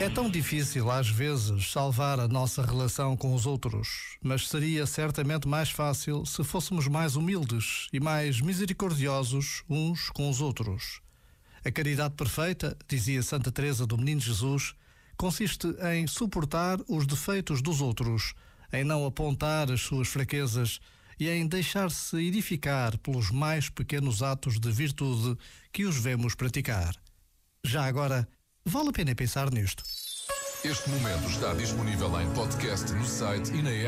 É tão difícil, às vezes, salvar a nossa relação com os outros, mas seria certamente mais fácil se fôssemos mais humildes e mais misericordiosos uns com os outros. A caridade perfeita, dizia Santa Teresa do Menino Jesus, consiste em suportar os defeitos dos outros, em não apontar as suas fraquezas e em deixar-se edificar pelos mais pequenos atos de virtude que os vemos praticar. Já agora, vale a pena pensar nisto. Este momento está disponível em podcast no site e na app.